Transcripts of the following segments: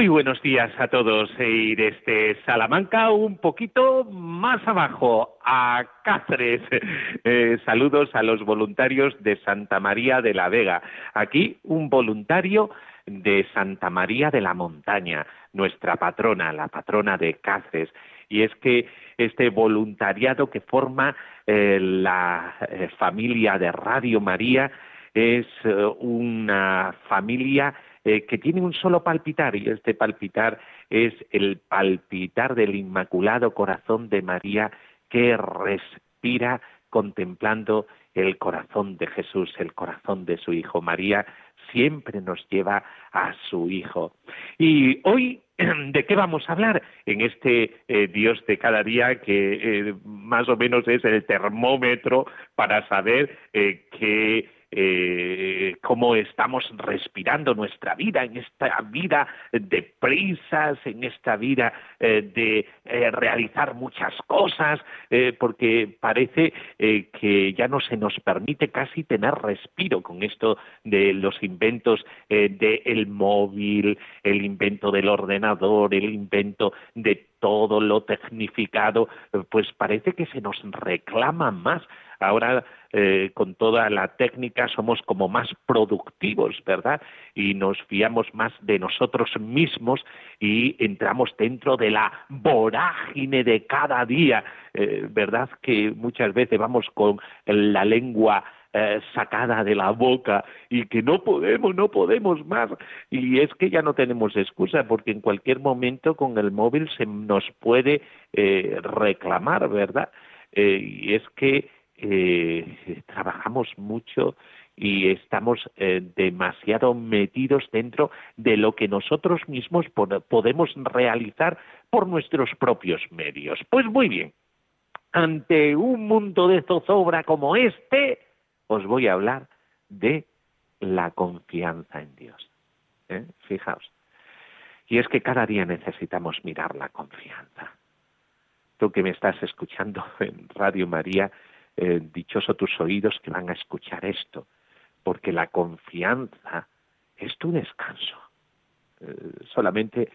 Muy buenos días a todos y desde Salamanca un poquito más abajo a Cáceres. Eh, saludos a los voluntarios de Santa María de la Vega. Aquí un voluntario de Santa María de la Montaña, nuestra patrona, la patrona de Cáceres. Y es que este voluntariado que forma eh, la eh, familia de Radio María es una familia eh, que tiene un solo palpitar y este palpitar es el palpitar del Inmaculado Corazón de María que respira contemplando el corazón de Jesús, el corazón de su Hijo. María siempre nos lleva a su Hijo. Y hoy, ¿de qué vamos a hablar? En este eh, Dios de cada día que eh, más o menos es el termómetro para saber qué eh, cómo estamos respirando nuestra vida, en esta vida de prisas, en esta vida eh, de eh, realizar muchas cosas, eh, porque parece que ya no se nos permite casi tener respiro con esto de los inventos del móvil, el invento del ordenador, el invento de todo lo tecnificado, pues parece que se nos reclama más Ahora, eh, con toda la técnica, somos como más productivos, ¿verdad? Y nos fiamos más de nosotros mismos y entramos dentro de la vorágine de cada día, eh, ¿verdad? Que muchas veces vamos con la lengua eh, sacada de la boca y que no podemos, no podemos más. Y es que ya no tenemos excusa porque en cualquier momento con el móvil se nos puede reclamar, ¿verdad? y es que eh, trabajamos mucho y estamos eh, demasiado metidos dentro de lo que nosotros mismos podemos realizar por nuestros propios medios. Pues muy bien, ante un mundo de zozobra como este, os voy a hablar de la confianza en Dios. ¿eh? Fijaos. Y es que cada día necesitamos mirar la confianza. Tú que me estás escuchando en Radio María, eh, dichoso tus oídos que van a escuchar esto, porque la confianza es tu descanso. Eh, solamente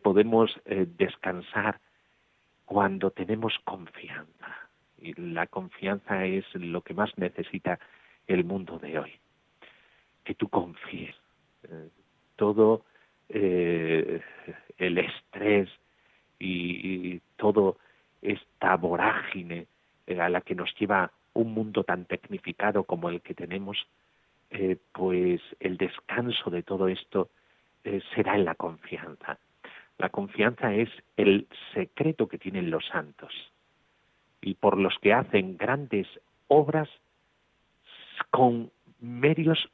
podemos descansar cuando tenemos confianza. La confianza es lo que más necesita el mundo de hoy. Que tú confíes. todo el estrés y, y todo esta vorágine eh, a la que nos lleva un mundo tan tecnificado como el que tenemos, eh, pues el descanso de todo esto eh, será en la confianza. La confianza es el secreto que tienen los santos y por los que hacen grandes obras con medios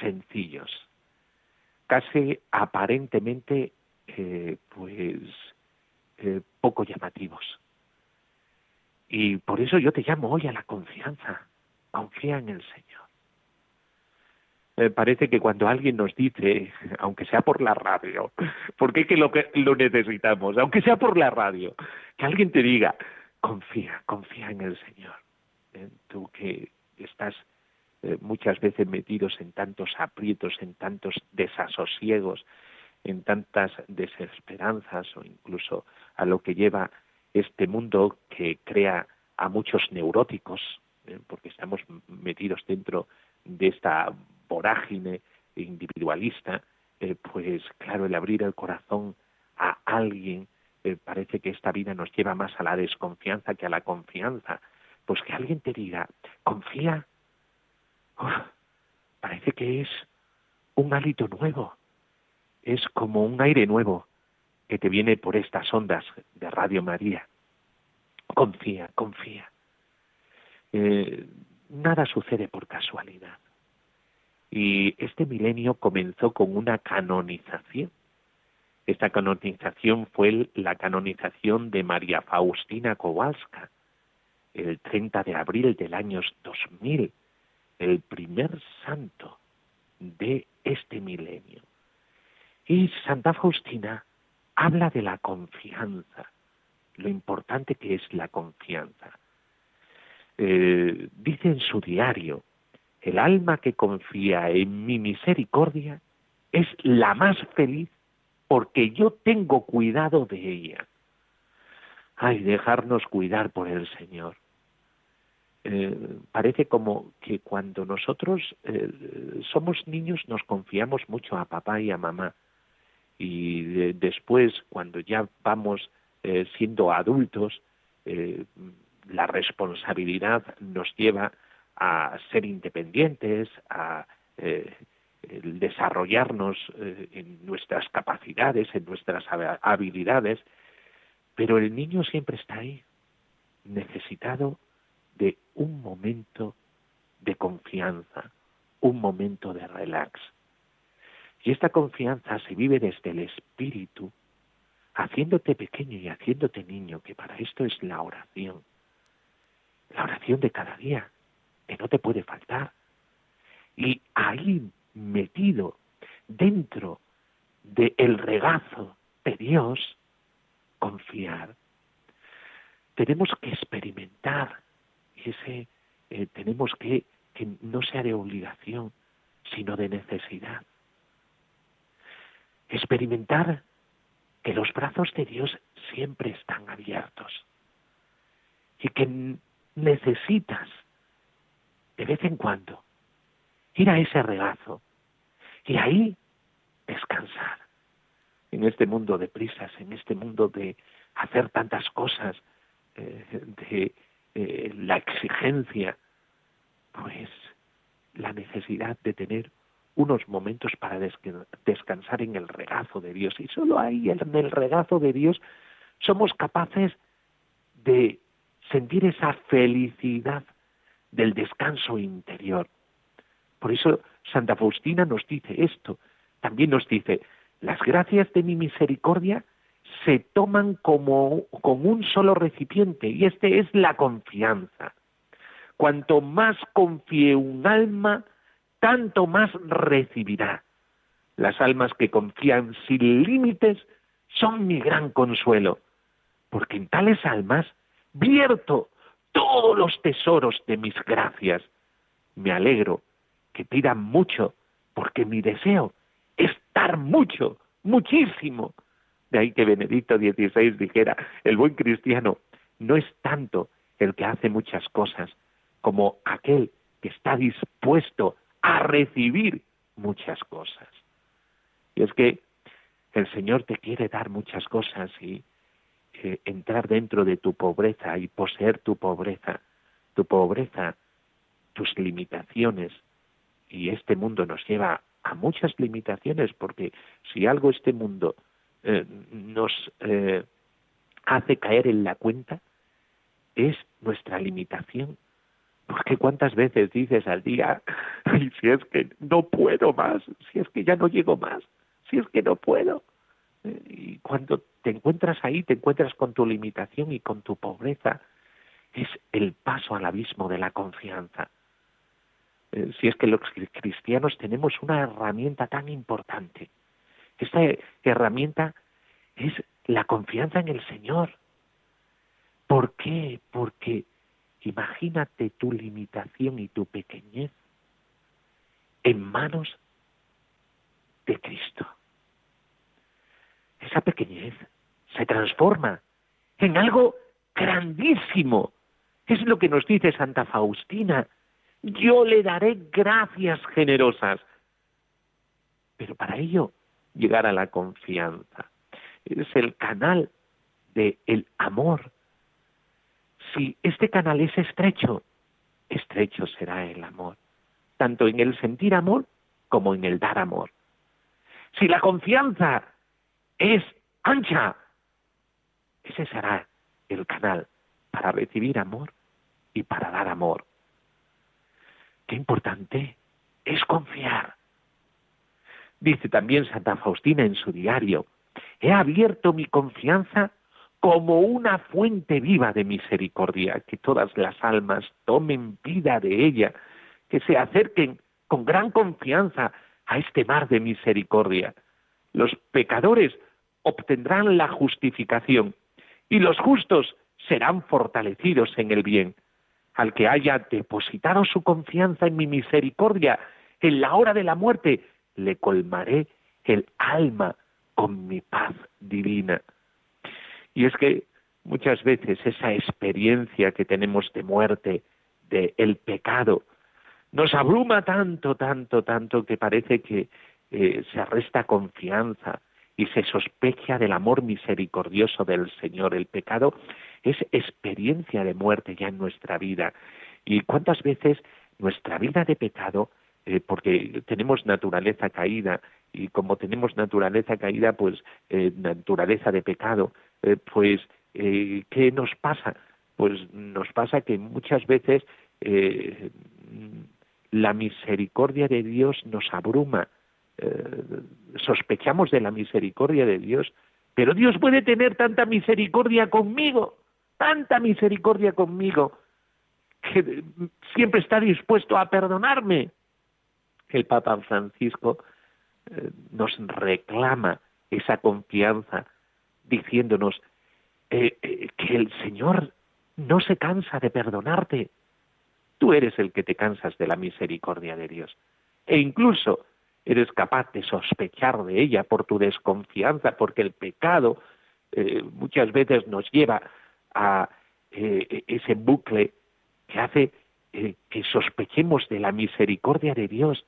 sencillos, casi aparentemente pues poco llamativos y por eso yo te llamo hoy a la confianza. Confía en el Señor. Me parece que cuando alguien nos dice, aunque sea por la radio, porque es que lo, que lo necesitamos, aunque sea por la radio, que alguien te diga, confía, confía en el Señor. ¿Eh? Tú que estás eh, muchas veces metidos en tantos aprietos, en tantos desasosiegos, en tantas desesperanzas o incluso a lo que lleva este mundo que crea a muchos neuróticos, ¿eh? porque estamos metidos dentro de esta vorágine individualista, eh, pues claro, el abrir el corazón a alguien eh, parece que esta vida nos lleva más a la desconfianza que a la confianza. Pues que alguien te diga, confía, parece que es un hálito nuevo, es como un aire nuevo, que te viene por estas ondas de Radio María. Confía, confía. Eh, nada sucede por casualidad. Y este milenio comenzó con una canonización. Esta canonización fue la canonización de María Faustina Kowalska, el 30 de abril del año 2000, el primer santo de este milenio. Y Santa Faustina habla de la confianza, lo importante que es la confianza. Eh, dice en su diario, el alma que confía en mi misericordia es la más feliz porque yo tengo cuidado de ella. Ay, dejarnos cuidar por el Señor. Eh, parece como que cuando nosotros eh, somos niños nos confiamos mucho a papá y a mamá y después cuando ya vamos eh, siendo adultos la responsabilidad nos lleva a ser independientes a desarrollarnos en nuestras capacidades en nuestras habilidades pero el niño siempre está ahí necesitado de un momento de confianza, un momento de relax. Y esta confianza se vive desde el espíritu, haciéndote pequeño y haciéndote niño, que para esto es la oración. La oración de cada día, que no te puede faltar. Y ahí metido dentro del regazo de Dios, confiar. Tenemos que experimentar ese eh, tenemos que que no sea de obligación, sino de necesidad. Experimentar que los brazos de Dios siempre están abiertos y que necesitas de vez en cuando ir a ese regazo y ahí descansar en este mundo de prisas, en este mundo de hacer tantas cosas, eh, de eh, la exigencia, pues la necesidad de tener unos momentos para descansar en el regazo de Dios. Y solo ahí, en el regazo de Dios, somos capaces de sentir esa felicidad del descanso interior. Por eso Santa Faustina nos dice esto. También nos dice, las gracias de mi misericordia se toman como con un solo recipiente y este es la confianza. Cuanto más confíe un alma, tanto más recibirá. Las almas que confían sin límites son mi gran consuelo, porque en tales almas vierto todos los tesoros de mis gracias. Me alegro que pidan mucho, porque mi deseo es dar mucho, muchísimo, de ahí que Benedicto XVI dijera, el buen cristiano no es tanto el que hace muchas cosas como aquel que está dispuesto a recibir muchas cosas. Y es que el Señor te quiere dar muchas cosas y eh, entrar dentro de tu pobreza y poseer tu pobreza, tu pobreza, tus limitaciones. Y este mundo nos lleva a muchas limitaciones porque si algo este mundo eh, nos eh, hace caer en la cuenta es nuestra limitación. Porque cuántas veces dices al día, Ay, si es que no puedo más, si es que ya no llego más, si es que no puedo. Eh, y cuando te encuentras ahí, te encuentras con tu limitación y con tu pobreza, es el paso al abismo de la confianza. Si es que los cristianos tenemos una herramienta tan importante, esta herramienta es la confianza en el Señor. ¿Por qué? Porque imagínate tu limitación y tu pequeñez en manos de Cristo. Esa pequeñez se transforma en algo grandísimo. Es lo que nos dice Santa Faustina. Yo le daré gracias generosas. Pero para ello llegar a la confianza. Es el canal del el amor. Si este canal es estrecho, estrecho será el amor, tanto en el sentir amor como en el dar amor. Si la confianza es ancha, ese será el canal para recibir amor y para dar amor. Qué importante es confiar. Dice también Santa Faustina en su diario, he abierto mi confianza como una fuente viva de misericordia, que todas las almas tomen vida de ella, que se acerquen con gran confianza a este mar de misericordia. Los pecadores obtendrán la justificación y los justos serán fortalecidos en el bien. Al que haya depositado su confianza en mi misericordia en la hora de la muerte, le colmaré el alma con mi paz divina. Y es que muchas veces esa experiencia que tenemos de muerte, de el pecado, nos abruma tanto, tanto, tanto que parece que eh, se arresta confianza y se sospecha del amor misericordioso del Señor. El pecado es experiencia de muerte ya en nuestra vida. ¿Y cuántas veces nuestra vida de pecado, eh, porque tenemos naturaleza caída, y como tenemos naturaleza caída, pues eh, naturaleza de pecado, pues ¿qué nos pasa? Pues nos pasa que muchas veces la misericordia de Dios nos abruma, eh, sospechamos de la misericordia de Dios, pero Dios puede tener tanta misericordia conmigo, tanta misericordia conmigo, que siempre está dispuesto a perdonarme. El Papa Francisco eh, nos reclama esa confianza, diciéndonos eh, que el Señor no se cansa de perdonarte, Tú eres el que te cansas de la misericordia de Dios. E incluso eres capaz de sospechar de ella por tu desconfianza, porque el pecado eh, muchas veces nos lleva a eh, ese bucle que hace eh, que sospechemos de la misericordia de Dios.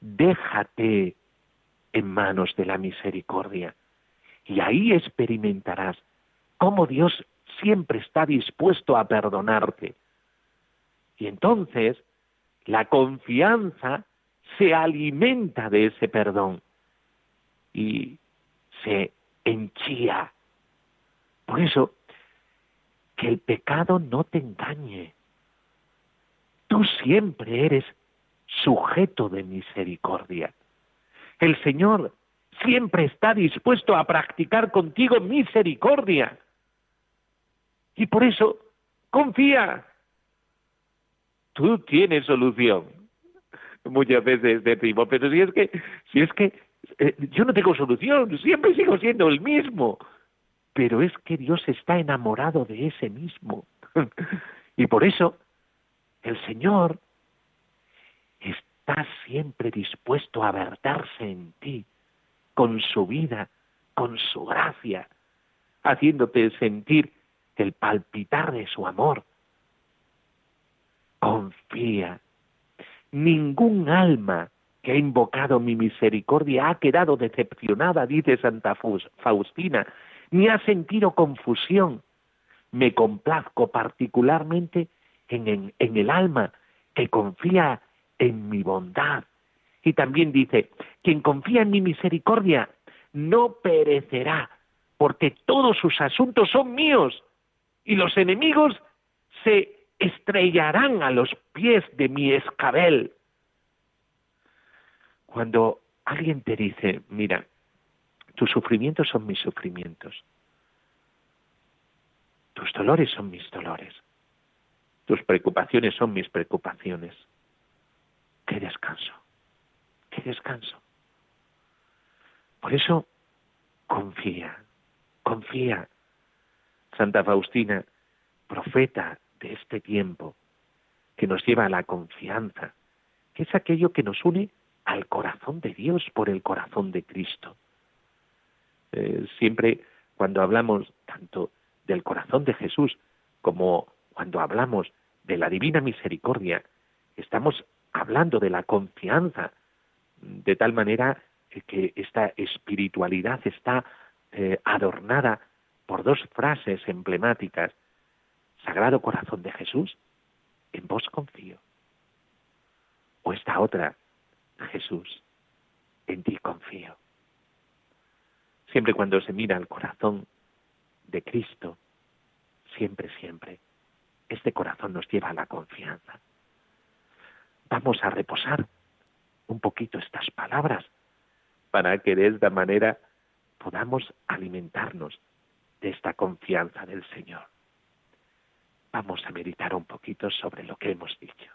Déjate en manos de la misericordia y ahí experimentarás cómo Dios siempre está dispuesto a perdonarte y entonces la confianza se alimenta de ese perdón y se enchía. Por eso, que el pecado no te engañe. Tú siempre eres sujeto de misericordia. El Señor siempre está dispuesto a practicar contigo misericordia. Y por eso, confía, tú tienes solución. Muchas veces decimos, pero si es que, si es que eh, yo no tengo solución, siempre sigo siendo el mismo. Pero es que Dios está enamorado de ese mismo. y por eso el Señor está siempre dispuesto a verterse en ti con su vida, con su gracia, haciéndote sentir el palpitar de su amor, confía. Ningún alma que ha invocado mi misericordia ha quedado decepcionada, dice Santa Faustina, ni ha sentido confusión. Me complazco particularmente en, en el alma que confía en mi bondad. Y también dice, quien confía en mi misericordia no perecerá, porque todos sus asuntos son míos y los enemigos se estrellarán a los pies de mi escabel. Cuando alguien te dice, mira, tus sufrimientos son mis sufrimientos, tus dolores son mis dolores, tus preocupaciones son mis preocupaciones, qué descanso, qué descanso. Por eso, confía, confía. Santa Faustina, profeta de este tiempo, que nos lleva a la confianza, que es aquello que nos une al corazón de Dios por el corazón de Cristo. Eh, siempre cuando hablamos tanto del corazón de Jesús como cuando hablamos de la divina misericordia, estamos hablando de la confianza, de tal manera que esta espiritualidad está eh, adornada por dos frases emblemáticas Sagrado Corazón de Jesús, en vos confío. O esta otra, Jesús, en ti confío. Siempre cuando se mira al corazón de Cristo, siempre, siempre, este corazón nos lleva a la confianza. Vamos a reposar un poquito estas palabras para que de esta manera podamos alimentarnos de esta confianza del Señor. Vamos a meditar un poquito sobre lo que hemos dicho.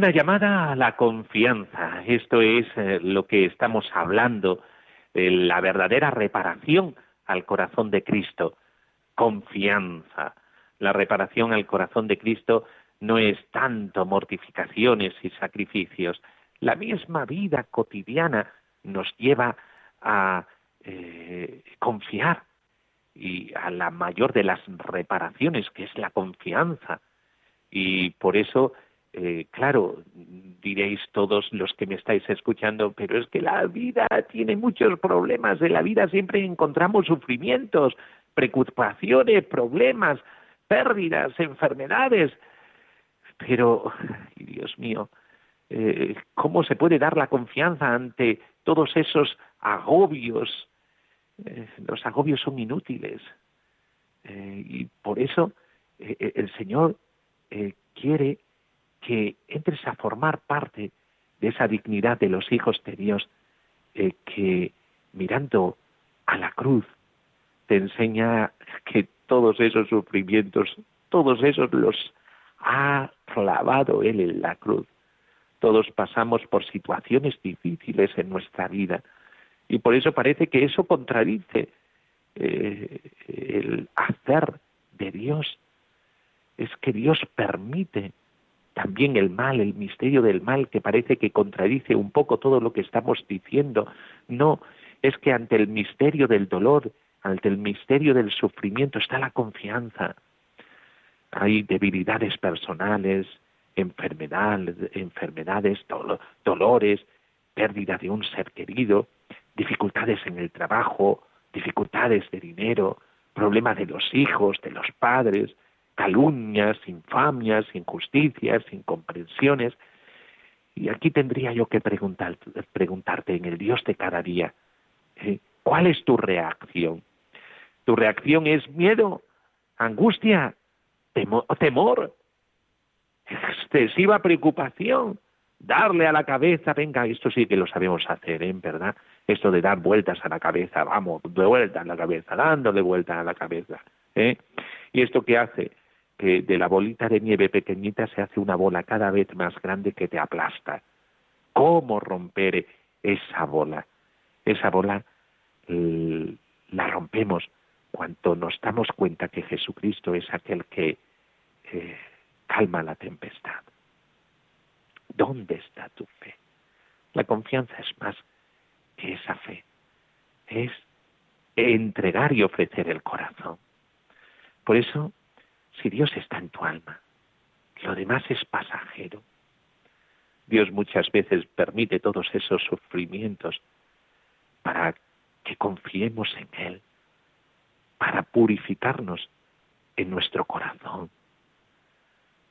Una llamada a la confianza. Esto es eh, lo que estamos hablando, la verdadera reparación al corazón de Cristo. Confianza. La reparación al corazón de Cristo no es tanto mortificaciones y sacrificios. La misma vida cotidiana nos lleva a eh, confiar y a la mayor de las reparaciones, que es la confianza. Y por eso eh, claro, diréis todos los que me estáis escuchando, pero es que la vida tiene muchos problemas, en la vida siempre encontramos sufrimientos, preocupaciones, problemas, pérdidas, enfermedades. Pero, Dios mío, eh, ¿cómo se puede dar la confianza ante todos esos agobios? Eh, los agobios son inútiles. y por eso el Señor quiere que entres a formar parte de esa dignidad de los hijos de Dios eh, que mirando a la cruz te enseña que todos esos sufrimientos, todos esos los ha clavado Él en la cruz. Todos pasamos por situaciones difíciles en nuestra vida y por eso parece que eso contradice eh, el hacer de Dios. Es que Dios permite también el mal, el misterio del mal, que parece que contradice un poco todo lo que estamos diciendo. No, es que ante el misterio del dolor, ante el misterio del sufrimiento está la confianza. Hay debilidades personales, enfermedades, enfermedades dolores, pérdida de un ser querido, dificultades en el trabajo, dificultades de dinero, problemas de los hijos, de los padres, calumnias, infamias, injusticias, incomprensiones. Y aquí tendría yo que preguntar, preguntarte en el Dios de cada día, ¿eh? ¿cuál es tu reacción? ¿Tu reacción es miedo, angustia, temor, excesiva preocupación? Darle a la cabeza, venga, esto sí que lo sabemos hacer, ¿eh? ¿verdad? Esto de dar vueltas a la cabeza, vamos, de vuelta a la cabeza, dándole vueltas a la cabeza. ¿eh? ¿Y esto qué hace? Que de la bolita de nieve pequeñita se hace una bola cada vez más grande que te aplasta. ¿Cómo romper esa bola? Esa bola la rompemos cuando nos damos cuenta que Jesucristo es aquel que eh, calma la tempestad. ¿Dónde está tu fe? La confianza es más que esa fe. Es entregar y ofrecer el corazón. Por eso si Dios está en tu alma, lo demás es pasajero. Dios muchas veces permite todos esos sufrimientos para que confiemos en Él, para purificarnos en nuestro corazón,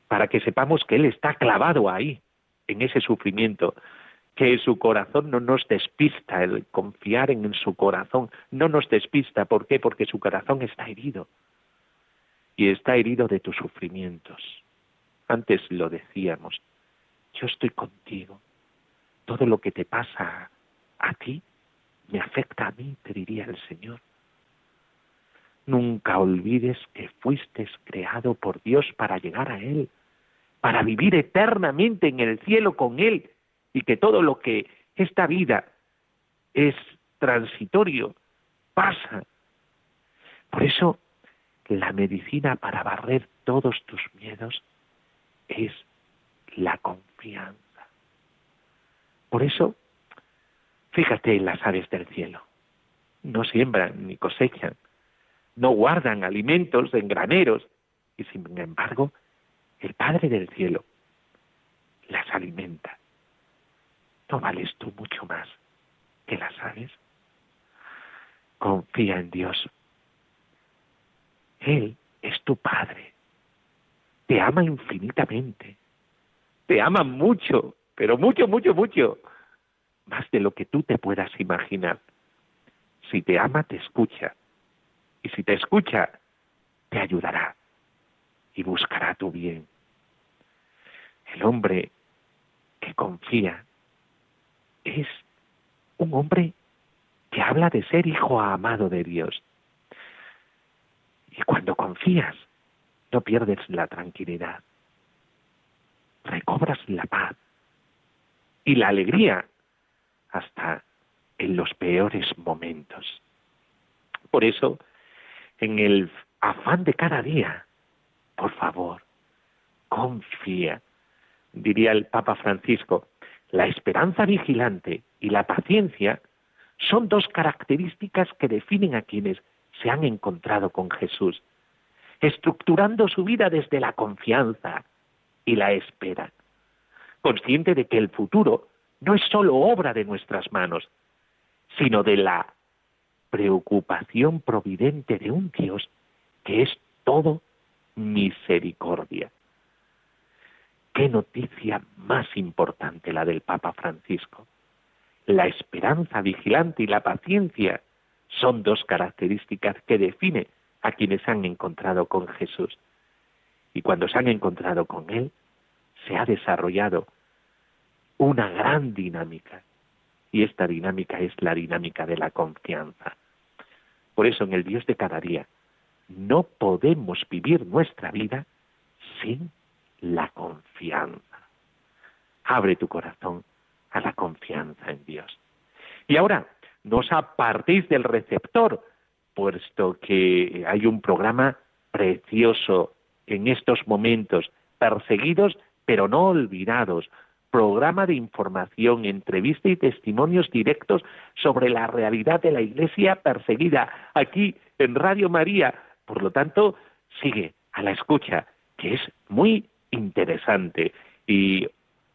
para que sepamos que Él está clavado ahí, en ese sufrimiento, que su corazón no nos despista, el confiar en su corazón no nos despista. ¿Por qué? Porque su corazón está herido y está herido de tus sufrimientos. Antes lo decíamos, yo estoy contigo. Todo lo que te pasa a ti me afecta a mí, te diría el Señor. Nunca olvides que fuiste creado por Dios para llegar a Él, para vivir eternamente en el cielo con Él y que todo lo que esta vida es transitorio, pasa. Por eso, la medicina para barrer todos tus miedos es la confianza. Por eso, fíjate en las aves del cielo. No siembran ni cosechan, no guardan alimentos en graneros, y sin embargo, el Padre del cielo las alimenta. ¿No vales tú mucho más que las aves? Confía en Dios. Él es tu Padre. Te ama infinitamente. Te ama mucho, pero mucho, mucho, mucho. Más de lo que tú te puedas imaginar. Si te ama, te escucha. Y si te escucha, te ayudará y buscará tu bien. El hombre que confía es un hombre que habla de ser hijo amado de Dios. Y cuando confías, no pierdes la tranquilidad, recobras la paz. Y la alegría hasta en los peores momentos. Por eso, en el afán de cada día, por favor, confía, diría el Papa Francisco, la esperanza vigilante y la paciencia son dos características que definen a quienes se han encontrado con Jesús, estructurando su vida desde la confianza y la espera, consciente de que el futuro no es sólo obra de nuestras manos, sino de la preocupación providente de un Dios que es todo misericordia. Qué noticia más importante la del Papa Francisco. La esperanza vigilante y la paciencia son dos características que definen a quienes han encontrado con Jesús. Y cuando se han encontrado con Él, se ha desarrollado una gran dinámica. Y esta dinámica es la dinámica de la confianza. Por eso en el Dios de cada día no podemos vivir nuestra vida sin la confianza. Abre tu corazón a la confianza en Dios. Y ahora, no os apartéis del receptor, puesto que hay un programa precioso en estos momentos, perseguidos pero no olvidados, programa de información, entrevista y testimonios directos sobre la realidad de la Iglesia perseguida aquí en Radio María. Por lo tanto, sigue a la escucha, que es muy interesante. Y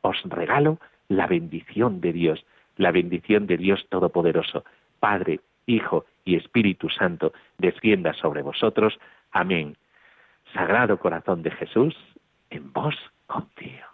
os regalo la bendición de Dios, la bendición de Dios Todopoderoso, Padre, Hijo y Espíritu Santo, descienda sobre vosotros. Amén. Sagrado Corazón de Jesús, en vos confío.